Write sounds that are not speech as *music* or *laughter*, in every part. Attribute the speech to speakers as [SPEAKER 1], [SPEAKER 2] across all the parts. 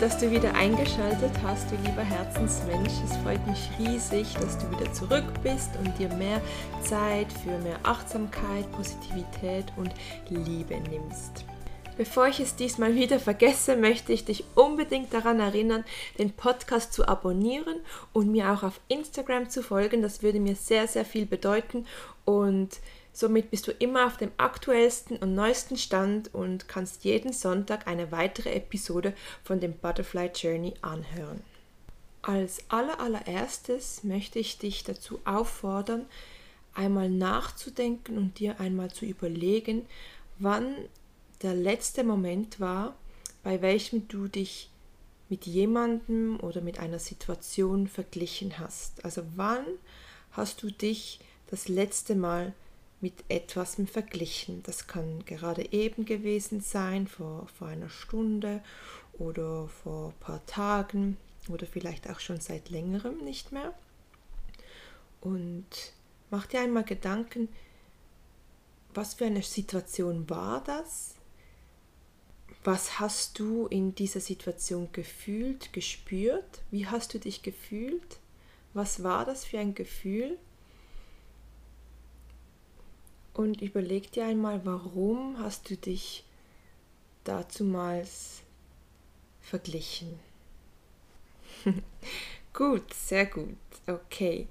[SPEAKER 1] dass du wieder eingeschaltet hast, du lieber Herzensmensch. Es freut mich riesig, dass du wieder zurück bist und dir mehr Zeit für mehr Achtsamkeit, Positivität und Liebe nimmst. Bevor ich es diesmal wieder vergesse, möchte ich dich unbedingt daran erinnern, den Podcast zu abonnieren und mir auch auf Instagram zu folgen. Das würde mir sehr, sehr viel bedeuten und Somit bist du immer auf dem aktuellsten und neuesten Stand und kannst jeden Sonntag eine weitere Episode von dem Butterfly Journey anhören. Als allerallererstes möchte ich dich dazu auffordern, einmal nachzudenken und dir einmal zu überlegen, wann der letzte Moment war, bei welchem du dich mit jemandem oder mit einer Situation verglichen hast. Also wann hast du dich das letzte Mal mit etwas verglichen. Das kann gerade eben gewesen sein, vor, vor einer Stunde oder vor ein paar Tagen oder vielleicht auch schon seit längerem nicht mehr. Und mach dir einmal Gedanken, was für eine Situation war das? Was hast du in dieser Situation gefühlt, gespürt? Wie hast du dich gefühlt? Was war das für ein Gefühl? Und überleg dir einmal, warum hast du dich dazumals verglichen. *laughs* gut, sehr gut, okay.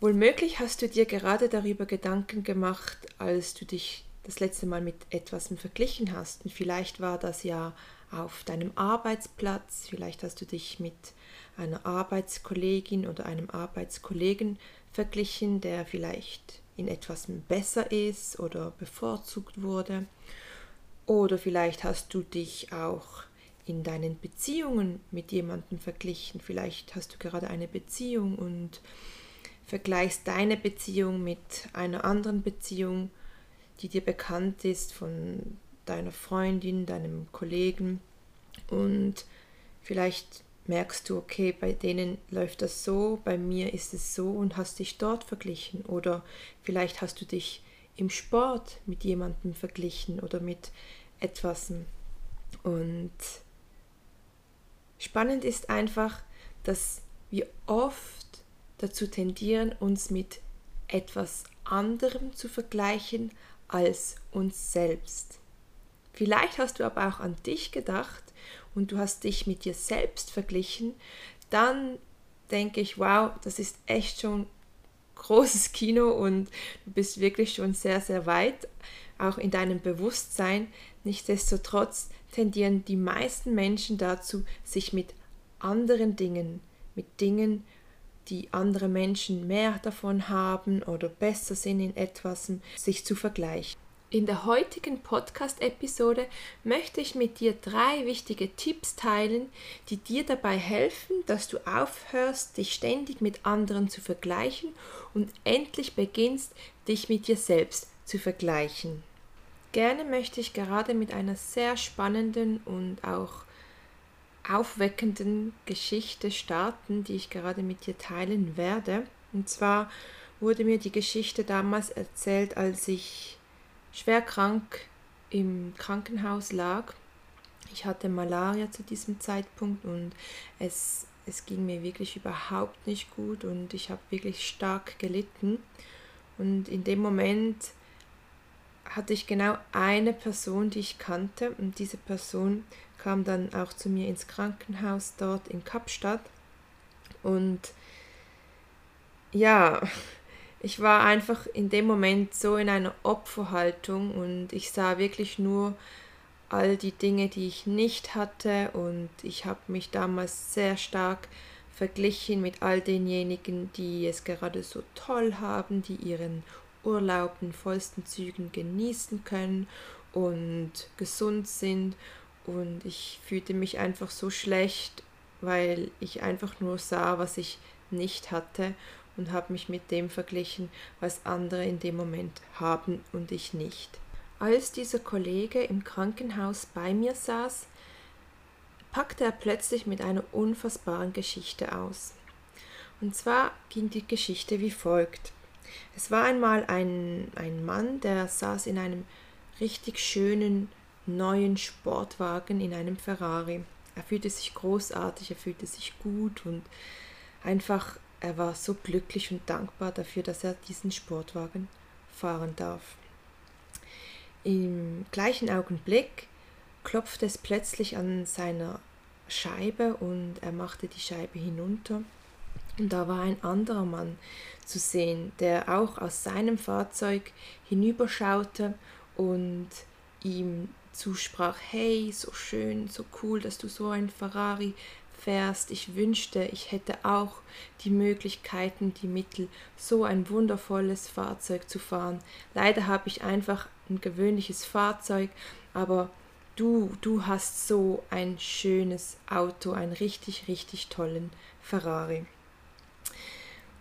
[SPEAKER 1] Wohlmöglich hast du dir gerade darüber Gedanken gemacht, als du dich das letzte Mal mit etwas verglichen hast. Und vielleicht war das ja auf deinem Arbeitsplatz, vielleicht hast du dich mit einer Arbeitskollegin oder einem Arbeitskollegen verglichen, der vielleicht in etwas besser ist oder bevorzugt wurde. Oder vielleicht hast du dich auch in deinen Beziehungen mit jemandem verglichen. Vielleicht hast du gerade eine Beziehung und vergleichst deine Beziehung mit einer anderen Beziehung, die dir bekannt ist von deiner Freundin, deinem Kollegen. Und vielleicht merkst du, okay, bei denen läuft das so, bei mir ist es so und hast dich dort verglichen. Oder vielleicht hast du dich im Sport mit jemandem verglichen oder mit etwas. Und spannend ist einfach, dass wir oft dazu tendieren, uns mit etwas anderem zu vergleichen als uns selbst. Vielleicht hast du aber auch an dich gedacht und du hast dich mit dir selbst verglichen, dann denke ich, wow, das ist echt schon großes *laughs* Kino und du bist wirklich schon sehr, sehr weit, auch in deinem Bewusstsein. Nichtsdestotrotz tendieren die meisten Menschen dazu, sich mit anderen Dingen, mit Dingen, die andere Menschen mehr davon haben oder besser sind in etwas, sich zu vergleichen. In der heutigen Podcast-Episode möchte ich mit dir drei wichtige Tipps teilen, die dir dabei helfen, dass du aufhörst, dich ständig mit anderen zu vergleichen und endlich beginnst, dich mit dir selbst zu vergleichen. Gerne möchte ich gerade mit einer sehr spannenden und auch aufweckenden Geschichte starten, die ich gerade mit dir teilen werde. Und zwar wurde mir die Geschichte damals erzählt, als ich schwer krank im Krankenhaus lag. Ich hatte Malaria zu diesem Zeitpunkt und es, es ging mir wirklich überhaupt nicht gut und ich habe wirklich stark gelitten. Und in dem Moment hatte ich genau eine Person, die ich kannte und diese Person kam dann auch zu mir ins Krankenhaus dort in Kapstadt und ja, ich war einfach in dem Moment so in einer Opferhaltung und ich sah wirklich nur all die Dinge, die ich nicht hatte und ich habe mich damals sehr stark verglichen mit all denjenigen, die es gerade so toll haben, die ihren Urlaub in vollsten Zügen genießen können und gesund sind. Und ich fühlte mich einfach so schlecht, weil ich einfach nur sah, was ich nicht hatte und habe mich mit dem verglichen, was andere in dem Moment haben und ich nicht. Als dieser Kollege im Krankenhaus bei mir saß, packte er plötzlich mit einer unfassbaren Geschichte aus. Und zwar ging die Geschichte wie folgt. Es war einmal ein, ein Mann, der saß in einem richtig schönen neuen Sportwagen in einem Ferrari. Er fühlte sich großartig, er fühlte sich gut und einfach, er war so glücklich und dankbar dafür, dass er diesen Sportwagen fahren darf. Im gleichen Augenblick klopfte es plötzlich an seiner Scheibe und er machte die Scheibe hinunter. Und da war ein anderer Mann zu sehen, der auch aus seinem Fahrzeug hinüberschaute und ihm zusprach, hey, so schön, so cool, dass du so ein Ferrari fährst. Ich wünschte, ich hätte auch die Möglichkeiten, die Mittel, so ein wundervolles Fahrzeug zu fahren. Leider habe ich einfach ein gewöhnliches Fahrzeug, aber du, du hast so ein schönes Auto, einen richtig, richtig tollen Ferrari.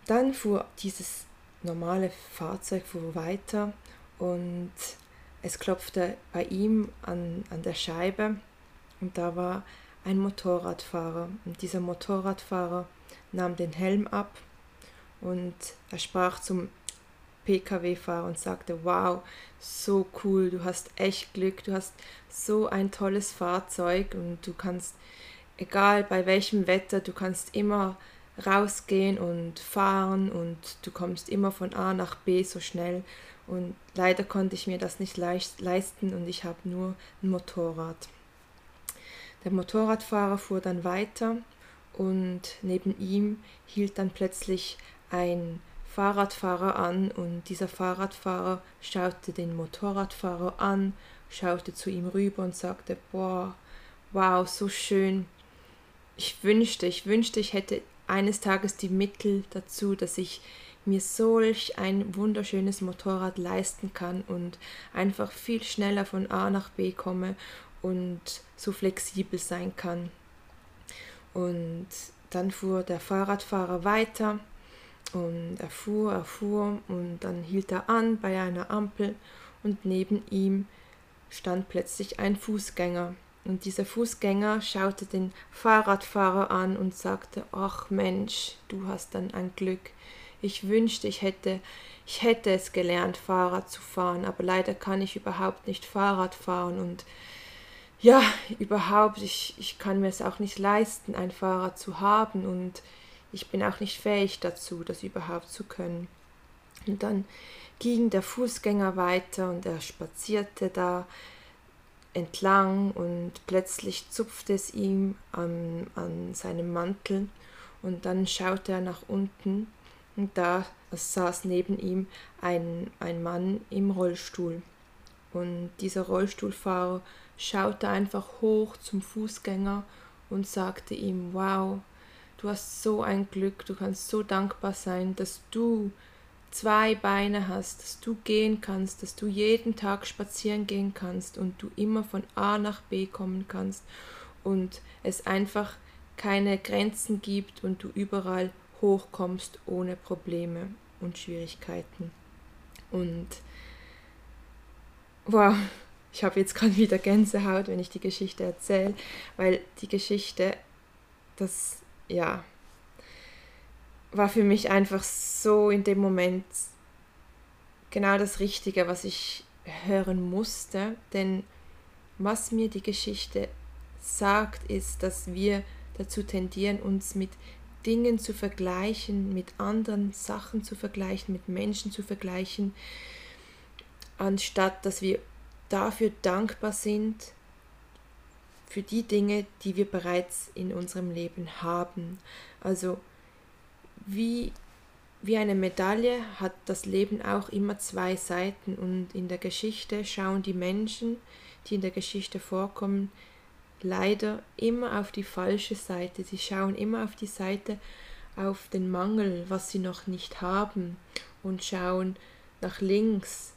[SPEAKER 1] Dann fuhr dieses normale Fahrzeug fuhr weiter und es klopfte bei ihm an, an der Scheibe und da war ein Motorradfahrer. Und dieser Motorradfahrer nahm den Helm ab und er sprach zum Pkw-Fahrer und sagte, wow, so cool, du hast echt Glück, du hast so ein tolles Fahrzeug und du kannst, egal bei welchem Wetter, du kannst immer rausgehen und fahren und du kommst immer von A nach B so schnell und leider konnte ich mir das nicht leisten und ich habe nur ein Motorrad. Der Motorradfahrer fuhr dann weiter und neben ihm hielt dann plötzlich ein Fahrradfahrer an und dieser Fahrradfahrer schaute den Motorradfahrer an, schaute zu ihm rüber und sagte, boah, wow, so schön. Ich wünschte, ich wünschte, ich hätte eines Tages die Mittel dazu, dass ich mir solch ein wunderschönes Motorrad leisten kann und einfach viel schneller von A nach B komme und so flexibel sein kann. Und dann fuhr der Fahrradfahrer weiter und er fuhr, er fuhr und dann hielt er an bei einer Ampel und neben ihm stand plötzlich ein Fußgänger. Und dieser Fußgänger schaute den Fahrradfahrer an und sagte, ach Mensch, du hast dann ein Glück. Ich wünschte, ich hätte, ich hätte es gelernt, Fahrrad zu fahren, aber leider kann ich überhaupt nicht Fahrrad fahren und ja, überhaupt, ich, ich kann mir es auch nicht leisten, ein Fahrrad zu haben und ich bin auch nicht fähig dazu, das überhaupt zu können. Und dann ging der Fußgänger weiter und er spazierte da entlang und plötzlich zupfte es ihm an, an seinem Mantel und dann schaute er nach unten und da saß neben ihm ein, ein Mann im Rollstuhl. Und dieser Rollstuhlfahrer schaute einfach hoch zum Fußgänger und sagte ihm, wow, du hast so ein Glück, du kannst so dankbar sein, dass du zwei Beine hast, dass du gehen kannst, dass du jeden Tag spazieren gehen kannst und du immer von A nach B kommen kannst und es einfach keine Grenzen gibt und du überall hochkommst ohne Probleme und Schwierigkeiten. Und wow, ich habe jetzt gerade wieder Gänsehaut, wenn ich die Geschichte erzähle, weil die Geschichte, das, ja, war für mich einfach so in dem Moment genau das Richtige, was ich hören musste, denn was mir die Geschichte sagt, ist, dass wir dazu tendieren, uns mit Dingen zu vergleichen, mit anderen Sachen zu vergleichen, mit Menschen zu vergleichen, anstatt dass wir dafür dankbar sind, für die Dinge, die wir bereits in unserem Leben haben. Also wie, wie eine Medaille hat das Leben auch immer zwei Seiten und in der Geschichte schauen die Menschen, die in der Geschichte vorkommen, leider immer auf die falsche Seite. Sie schauen immer auf die Seite, auf den Mangel, was sie noch nicht haben und schauen nach links,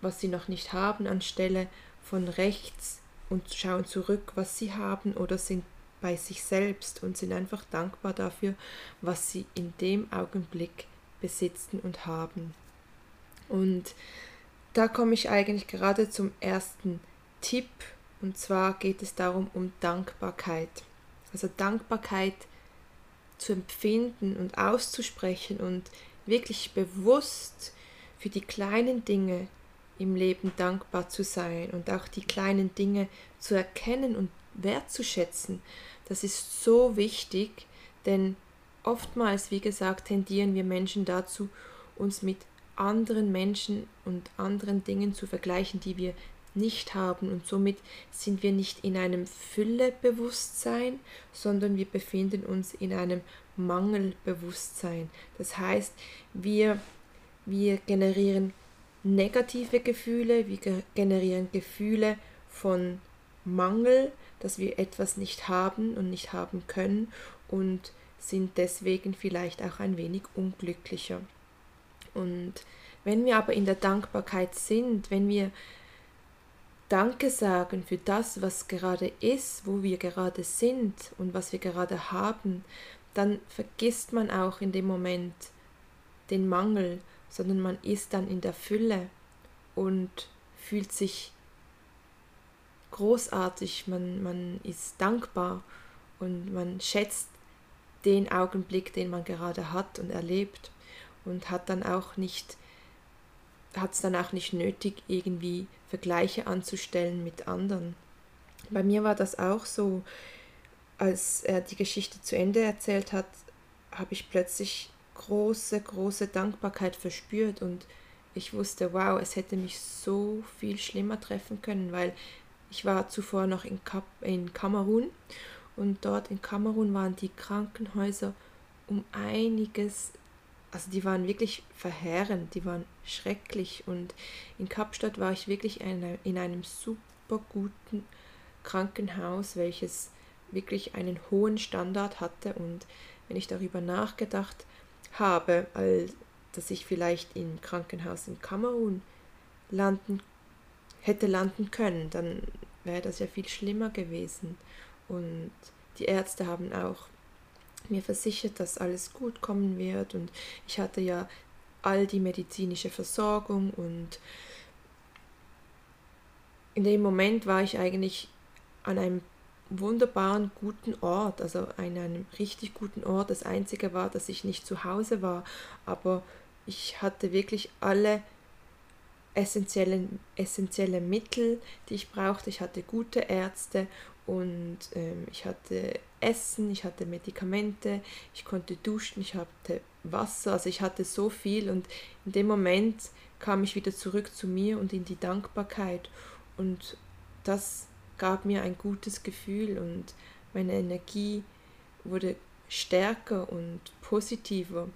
[SPEAKER 1] was sie noch nicht haben, anstelle von rechts und schauen zurück, was sie haben oder sind bei sich selbst und sind einfach dankbar dafür, was sie in dem Augenblick besitzen und haben. Und da komme ich eigentlich gerade zum ersten Tipp und zwar geht es darum um Dankbarkeit. Also Dankbarkeit zu empfinden und auszusprechen und wirklich bewusst für die kleinen Dinge im Leben dankbar zu sein und auch die kleinen Dinge zu erkennen und wertzuschätzen. Das ist so wichtig, denn oftmals, wie gesagt, tendieren wir Menschen dazu, uns mit anderen Menschen und anderen Dingen zu vergleichen, die wir nicht haben und somit sind wir nicht in einem Füllebewusstsein, sondern wir befinden uns in einem Mangelbewusstsein. Das heißt, wir, wir generieren negative Gefühle, wir generieren Gefühle von Mangel, dass wir etwas nicht haben und nicht haben können und sind deswegen vielleicht auch ein wenig unglücklicher. Und wenn wir aber in der Dankbarkeit sind, wenn wir Danke sagen für das, was gerade ist, wo wir gerade sind und was wir gerade haben, dann vergisst man auch in dem Moment den Mangel, sondern man ist dann in der Fülle und fühlt sich großartig, man, man ist dankbar und man schätzt den Augenblick, den man gerade hat und erlebt und hat dann auch nicht hat es dann auch nicht nötig, irgendwie Vergleiche anzustellen mit anderen. Bei mir war das auch so, als er die Geschichte zu Ende erzählt hat, habe ich plötzlich große, große Dankbarkeit verspürt und ich wusste, wow, es hätte mich so viel schlimmer treffen können, weil ich war zuvor noch in, Kap in Kamerun und dort in Kamerun waren die Krankenhäuser um einiges also die waren wirklich verheerend, die waren schrecklich und in Kapstadt war ich wirklich in, in einem super guten Krankenhaus, welches wirklich einen hohen Standard hatte und wenn ich darüber nachgedacht habe, als dass ich vielleicht im Krankenhaus in Kamerun landen hätte landen können, dann wäre das ja viel schlimmer gewesen. Und die Ärzte haben auch mir versichert, dass alles gut kommen wird. Und ich hatte ja all die medizinische Versorgung und in dem Moment war ich eigentlich an einem wunderbaren guten Ort, also an einem richtig guten Ort. Das Einzige war, dass ich nicht zu Hause war, aber ich hatte wirklich alle essentiellen, essentielle Mittel, die ich brauchte. Ich hatte gute Ärzte und ähm, ich hatte Essen, ich hatte Medikamente, ich konnte duschen, ich hatte Wasser, also ich hatte so viel und in dem Moment kam ich wieder zurück zu mir und in die Dankbarkeit und das gab mir ein gutes Gefühl und meine Energie wurde stärker und positiver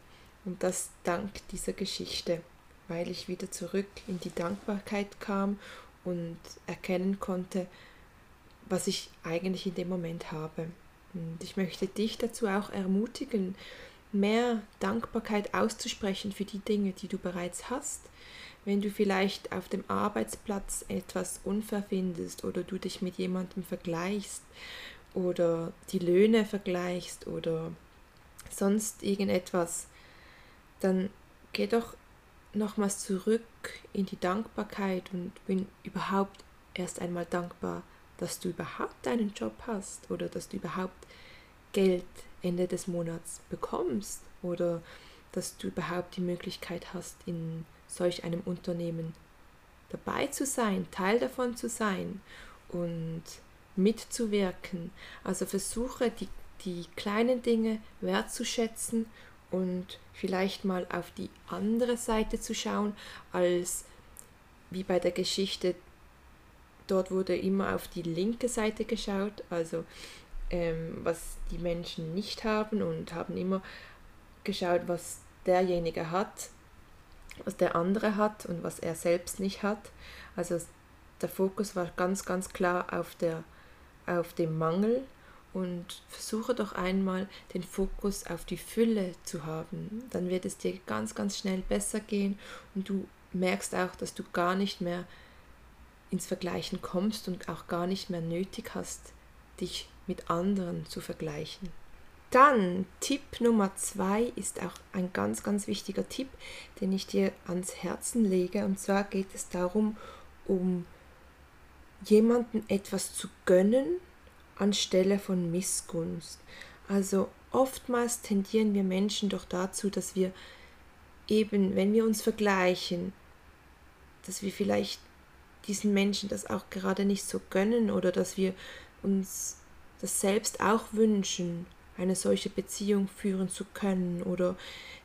[SPEAKER 1] und das dank dieser Geschichte, weil ich wieder zurück in die Dankbarkeit kam und erkennen konnte, was ich eigentlich in dem Moment habe. Und ich möchte dich dazu auch ermutigen, mehr Dankbarkeit auszusprechen für die Dinge, die du bereits hast. Wenn du vielleicht auf dem Arbeitsplatz etwas unfair findest oder du dich mit jemandem vergleichst oder die Löhne vergleichst oder sonst irgendetwas, dann geh doch nochmals zurück in die Dankbarkeit und bin überhaupt erst einmal dankbar dass du überhaupt einen Job hast oder dass du überhaupt Geld Ende des Monats bekommst oder dass du überhaupt die Möglichkeit hast, in solch einem Unternehmen dabei zu sein, Teil davon zu sein und mitzuwirken. Also versuche die, die kleinen Dinge wertzuschätzen und vielleicht mal auf die andere Seite zu schauen, als wie bei der Geschichte dort wurde immer auf die linke Seite geschaut, also ähm, was die Menschen nicht haben und haben immer geschaut, was derjenige hat, was der andere hat und was er selbst nicht hat. Also der Fokus war ganz, ganz klar auf der, auf dem Mangel und versuche doch einmal den Fokus auf die Fülle zu haben. Dann wird es dir ganz, ganz schnell besser gehen und du merkst auch, dass du gar nicht mehr ins Vergleichen kommst und auch gar nicht mehr nötig hast, dich mit anderen zu vergleichen. Dann Tipp Nummer zwei ist auch ein ganz, ganz wichtiger Tipp, den ich dir ans Herzen lege. Und zwar geht es darum, um jemanden etwas zu gönnen anstelle von Missgunst. Also oftmals tendieren wir Menschen doch dazu, dass wir eben, wenn wir uns vergleichen, dass wir vielleicht diesen Menschen das auch gerade nicht so gönnen oder dass wir uns das selbst auch wünschen, eine solche Beziehung führen zu können oder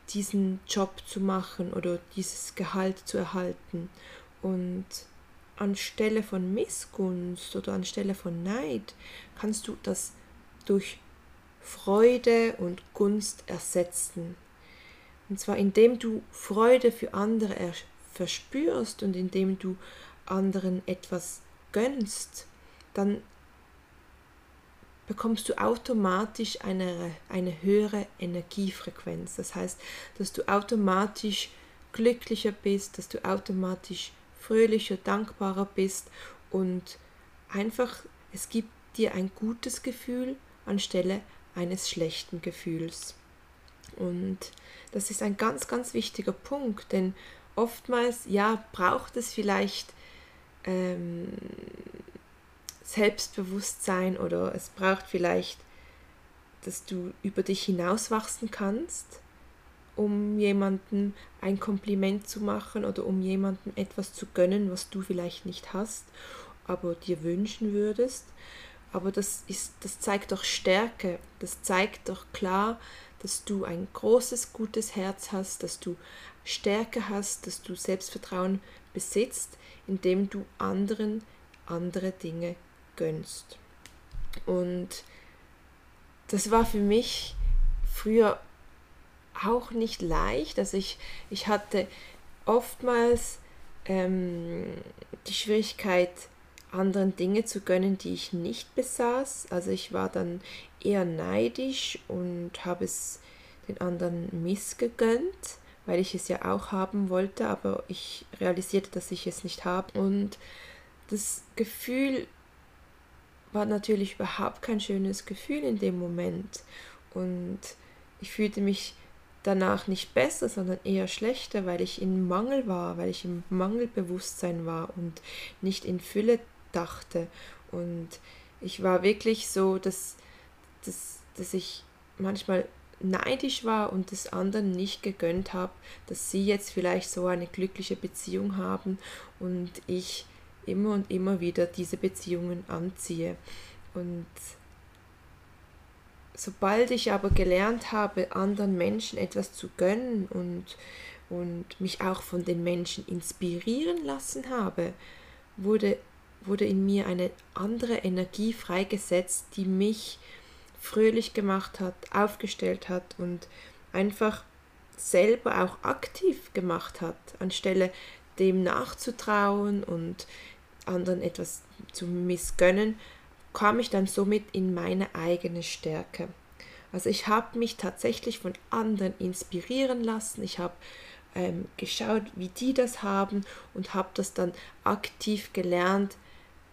[SPEAKER 1] diesen Job zu machen oder dieses Gehalt zu erhalten. Und anstelle von Missgunst oder anstelle von Neid kannst du das durch Freude und Gunst ersetzen. Und zwar indem du Freude für andere verspürst und indem du anderen etwas gönnst, dann bekommst du automatisch eine, eine höhere Energiefrequenz. Das heißt, dass du automatisch glücklicher bist, dass du automatisch fröhlicher, dankbarer bist und einfach, es gibt dir ein gutes Gefühl anstelle eines schlechten Gefühls. Und das ist ein ganz, ganz wichtiger Punkt, denn oftmals, ja, braucht es vielleicht ähm, Selbstbewusstsein oder es braucht vielleicht, dass du über dich hinauswachsen kannst, um jemandem ein Kompliment zu machen oder um jemandem etwas zu gönnen, was du vielleicht nicht hast, aber dir wünschen würdest. Aber das ist, das zeigt doch Stärke, das zeigt doch klar, dass du ein großes, gutes Herz hast, dass du Stärke hast, dass du Selbstvertrauen besitzt, indem du anderen andere Dinge gönnst. Und das war für mich früher auch nicht leicht. Also ich, ich hatte oftmals ähm, die Schwierigkeit, anderen Dinge zu gönnen, die ich nicht besaß. Also ich war dann eher neidisch und habe es den anderen missgegönnt, weil ich es ja auch haben wollte, aber ich realisierte, dass ich es nicht habe. Und das Gefühl war natürlich überhaupt kein schönes Gefühl in dem Moment. Und ich fühlte mich danach nicht besser, sondern eher schlechter, weil ich in Mangel war, weil ich im Mangelbewusstsein war und nicht in Fülle dachte. Und ich war wirklich so, dass, dass, dass ich manchmal neidisch war und es anderen nicht gegönnt habe, dass sie jetzt vielleicht so eine glückliche Beziehung haben und ich immer und immer wieder diese Beziehungen anziehe. Und sobald ich aber gelernt habe, anderen Menschen etwas zu gönnen und, und mich auch von den Menschen inspirieren lassen habe, wurde, wurde in mir eine andere Energie freigesetzt, die mich fröhlich gemacht hat, aufgestellt hat und einfach selber auch aktiv gemacht hat, anstelle dem nachzutrauen und anderen etwas zu missgönnen, kam ich dann somit in meine eigene Stärke. Also ich habe mich tatsächlich von anderen inspirieren lassen. Ich habe ähm, geschaut, wie die das haben und habe das dann aktiv gelernt,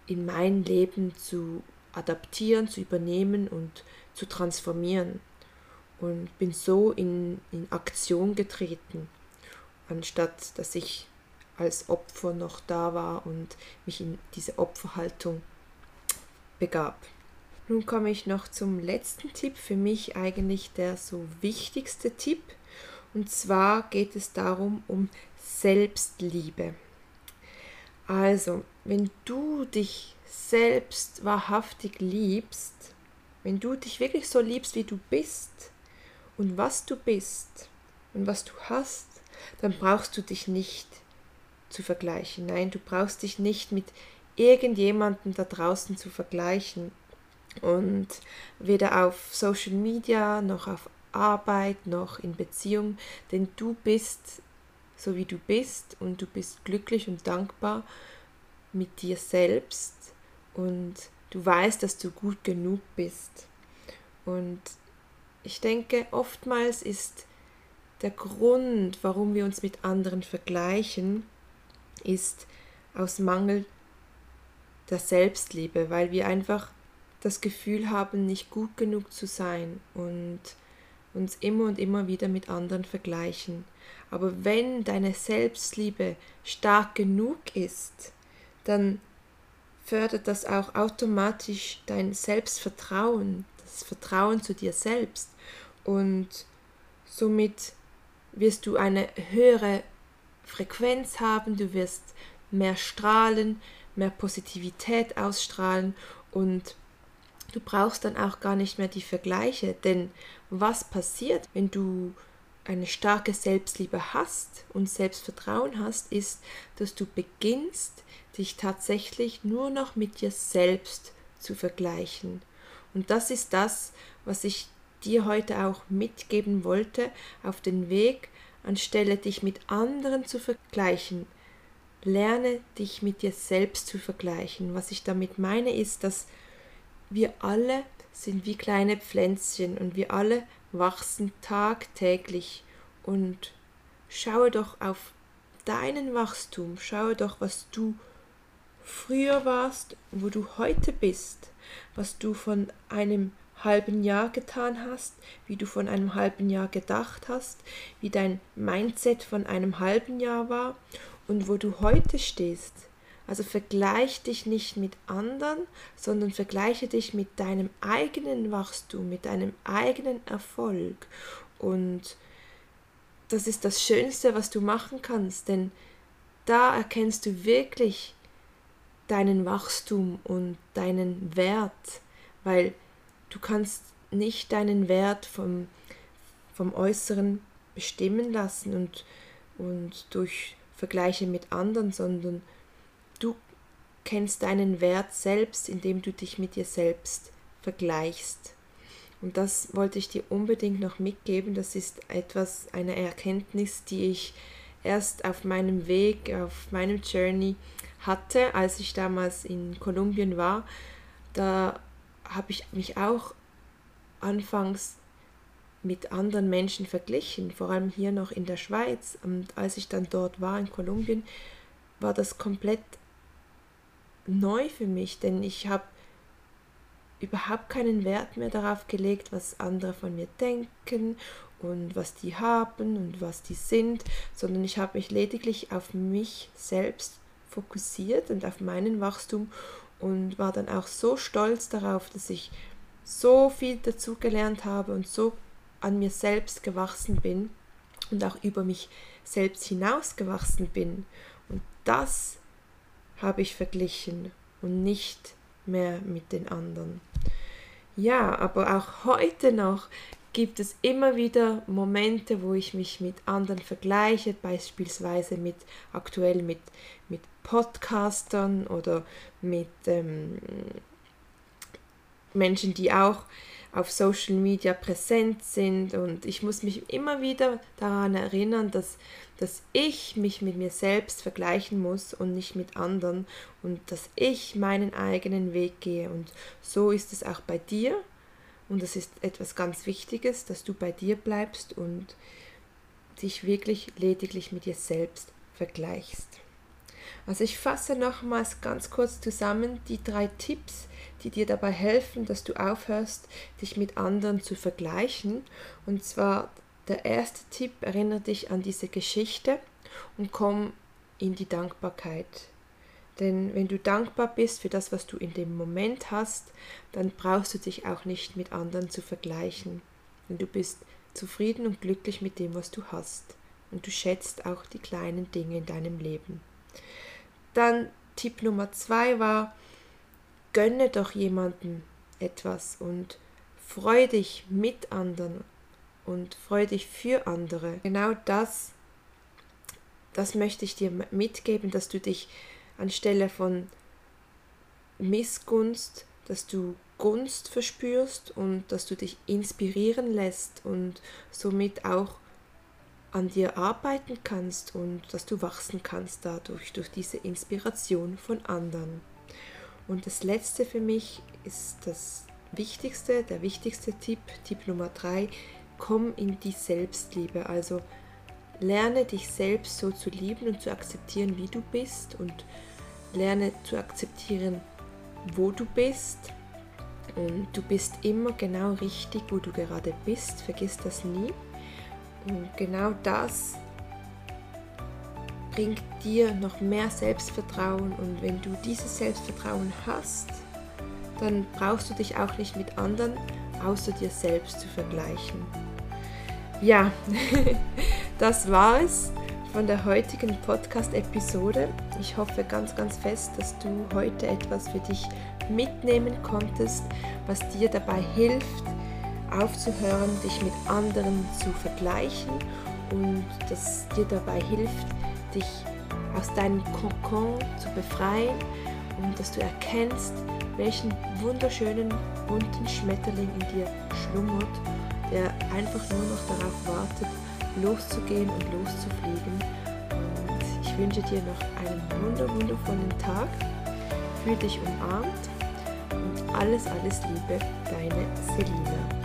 [SPEAKER 1] in mein Leben zu adaptieren, zu übernehmen und zu transformieren. Und bin so in, in Aktion getreten, anstatt dass ich als Opfer noch da war und mich in diese Opferhaltung begab. Nun komme ich noch zum letzten Tipp, für mich eigentlich der so wichtigste Tipp. Und zwar geht es darum, um Selbstliebe. Also, wenn du dich selbst wahrhaftig liebst, wenn du dich wirklich so liebst, wie du bist und was du bist und was du hast, dann brauchst du dich nicht zu vergleichen. Nein, du brauchst dich nicht mit irgendjemanden da draußen zu vergleichen. Und weder auf Social Media noch auf Arbeit noch in Beziehung, denn du bist so wie du bist und du bist glücklich und dankbar mit dir selbst und du weißt, dass du gut genug bist. Und ich denke, oftmals ist der Grund, warum wir uns mit anderen vergleichen, ist aus Mangel der Selbstliebe, weil wir einfach das Gefühl haben, nicht gut genug zu sein und uns immer und immer wieder mit anderen vergleichen. Aber wenn deine Selbstliebe stark genug ist, dann fördert das auch automatisch dein Selbstvertrauen, das Vertrauen zu dir selbst und somit wirst du eine höhere Frequenz haben, du wirst mehr strahlen, mehr Positivität ausstrahlen und du brauchst dann auch gar nicht mehr die Vergleiche, denn was passiert, wenn du eine starke Selbstliebe hast und Selbstvertrauen hast, ist, dass du beginnst, dich tatsächlich nur noch mit dir selbst zu vergleichen. Und das ist das, was ich dir heute auch mitgeben wollte auf den Weg, anstelle dich mit anderen zu vergleichen. Lerne dich mit dir selbst zu vergleichen. Was ich damit meine, ist, dass wir alle sind wie kleine Pflänzchen und wir alle wachsen tagtäglich. Und schaue doch auf deinen Wachstum, schaue doch, was du früher warst, wo du heute bist, was du von einem halben Jahr getan hast, wie du von einem halben Jahr gedacht hast, wie dein Mindset von einem halben Jahr war und wo du heute stehst. Also vergleich dich nicht mit anderen, sondern vergleiche dich mit deinem eigenen Wachstum, mit deinem eigenen Erfolg. Und das ist das Schönste, was du machen kannst, denn da erkennst du wirklich deinen Wachstum und deinen Wert, weil du kannst nicht deinen Wert vom, vom Äußeren bestimmen lassen und, und durch Vergleiche mit anderen, sondern du kennst deinen Wert selbst, indem du dich mit dir selbst vergleichst. Und das wollte ich dir unbedingt noch mitgeben. Das ist etwas, eine Erkenntnis, die ich erst auf meinem Weg, auf meinem Journey hatte, als ich damals in Kolumbien war. Da habe ich mich auch anfangs mit anderen Menschen verglichen, vor allem hier noch in der Schweiz. Und als ich dann dort war in Kolumbien, war das komplett neu für mich, denn ich habe überhaupt keinen Wert mehr darauf gelegt, was andere von mir denken und was die haben und was die sind, sondern ich habe mich lediglich auf mich selbst fokussiert und auf meinen Wachstum und war dann auch so stolz darauf, dass ich so viel dazugelernt habe und so an mir selbst gewachsen bin und auch über mich selbst hinaus gewachsen bin. Und das habe ich verglichen und nicht mehr mit den anderen. Ja, aber auch heute noch gibt es immer wieder Momente, wo ich mich mit anderen vergleiche, beispielsweise mit aktuell mit, mit Podcastern oder mit ähm, Menschen, die auch auf Social Media präsent sind. Und ich muss mich immer wieder daran erinnern, dass, dass ich mich mit mir selbst vergleichen muss und nicht mit anderen und dass ich meinen eigenen Weg gehe. Und so ist es auch bei dir. Und das ist etwas ganz Wichtiges, dass du bei dir bleibst und dich wirklich lediglich mit dir selbst vergleichst. Also ich fasse nochmals ganz kurz zusammen die drei Tipps, die dir dabei helfen, dass du aufhörst, dich mit anderen zu vergleichen. Und zwar der erste Tipp, erinnere dich an diese Geschichte und komm in die Dankbarkeit. Denn wenn du dankbar bist für das, was du in dem Moment hast, dann brauchst du dich auch nicht mit anderen zu vergleichen. Denn du bist zufrieden und glücklich mit dem, was du hast. Und du schätzt auch die kleinen Dinge in deinem Leben. Dann Tipp Nummer zwei war, gönne doch jemandem etwas und freu dich mit anderen und freu dich für andere. Genau das, das möchte ich dir mitgeben, dass du dich anstelle von Missgunst, dass du Gunst verspürst und dass du dich inspirieren lässt und somit auch an dir arbeiten kannst und dass du wachsen kannst dadurch, durch diese Inspiration von anderen. Und das letzte für mich ist das Wichtigste, der wichtigste Tipp, Tipp Nummer drei, komm in die Selbstliebe. Also lerne dich selbst so zu lieben und zu akzeptieren, wie du bist und lerne zu akzeptieren, wo du bist. Und du bist immer genau richtig, wo du gerade bist. Vergiss das nie. Und genau das bringt dir noch mehr Selbstvertrauen. Und wenn du dieses Selbstvertrauen hast, dann brauchst du dich auch nicht mit anderen außer dir selbst zu vergleichen. Ja, *laughs* das war es von der heutigen Podcast-Episode. Ich hoffe ganz, ganz fest, dass du heute etwas für dich mitnehmen konntest, was dir dabei hilft, aufzuhören, dich mit anderen zu vergleichen und das dir dabei hilft, dich aus deinem Kokon zu befreien und dass du erkennst, welchen wunderschönen bunten Schmetterling in dir schlummert, der einfach nur noch darauf wartet, loszugehen und loszufliegen. Und ich wünsche dir noch einen wunder wundervollen Tag. Fühl dich umarmt und alles, alles Liebe, deine Selina.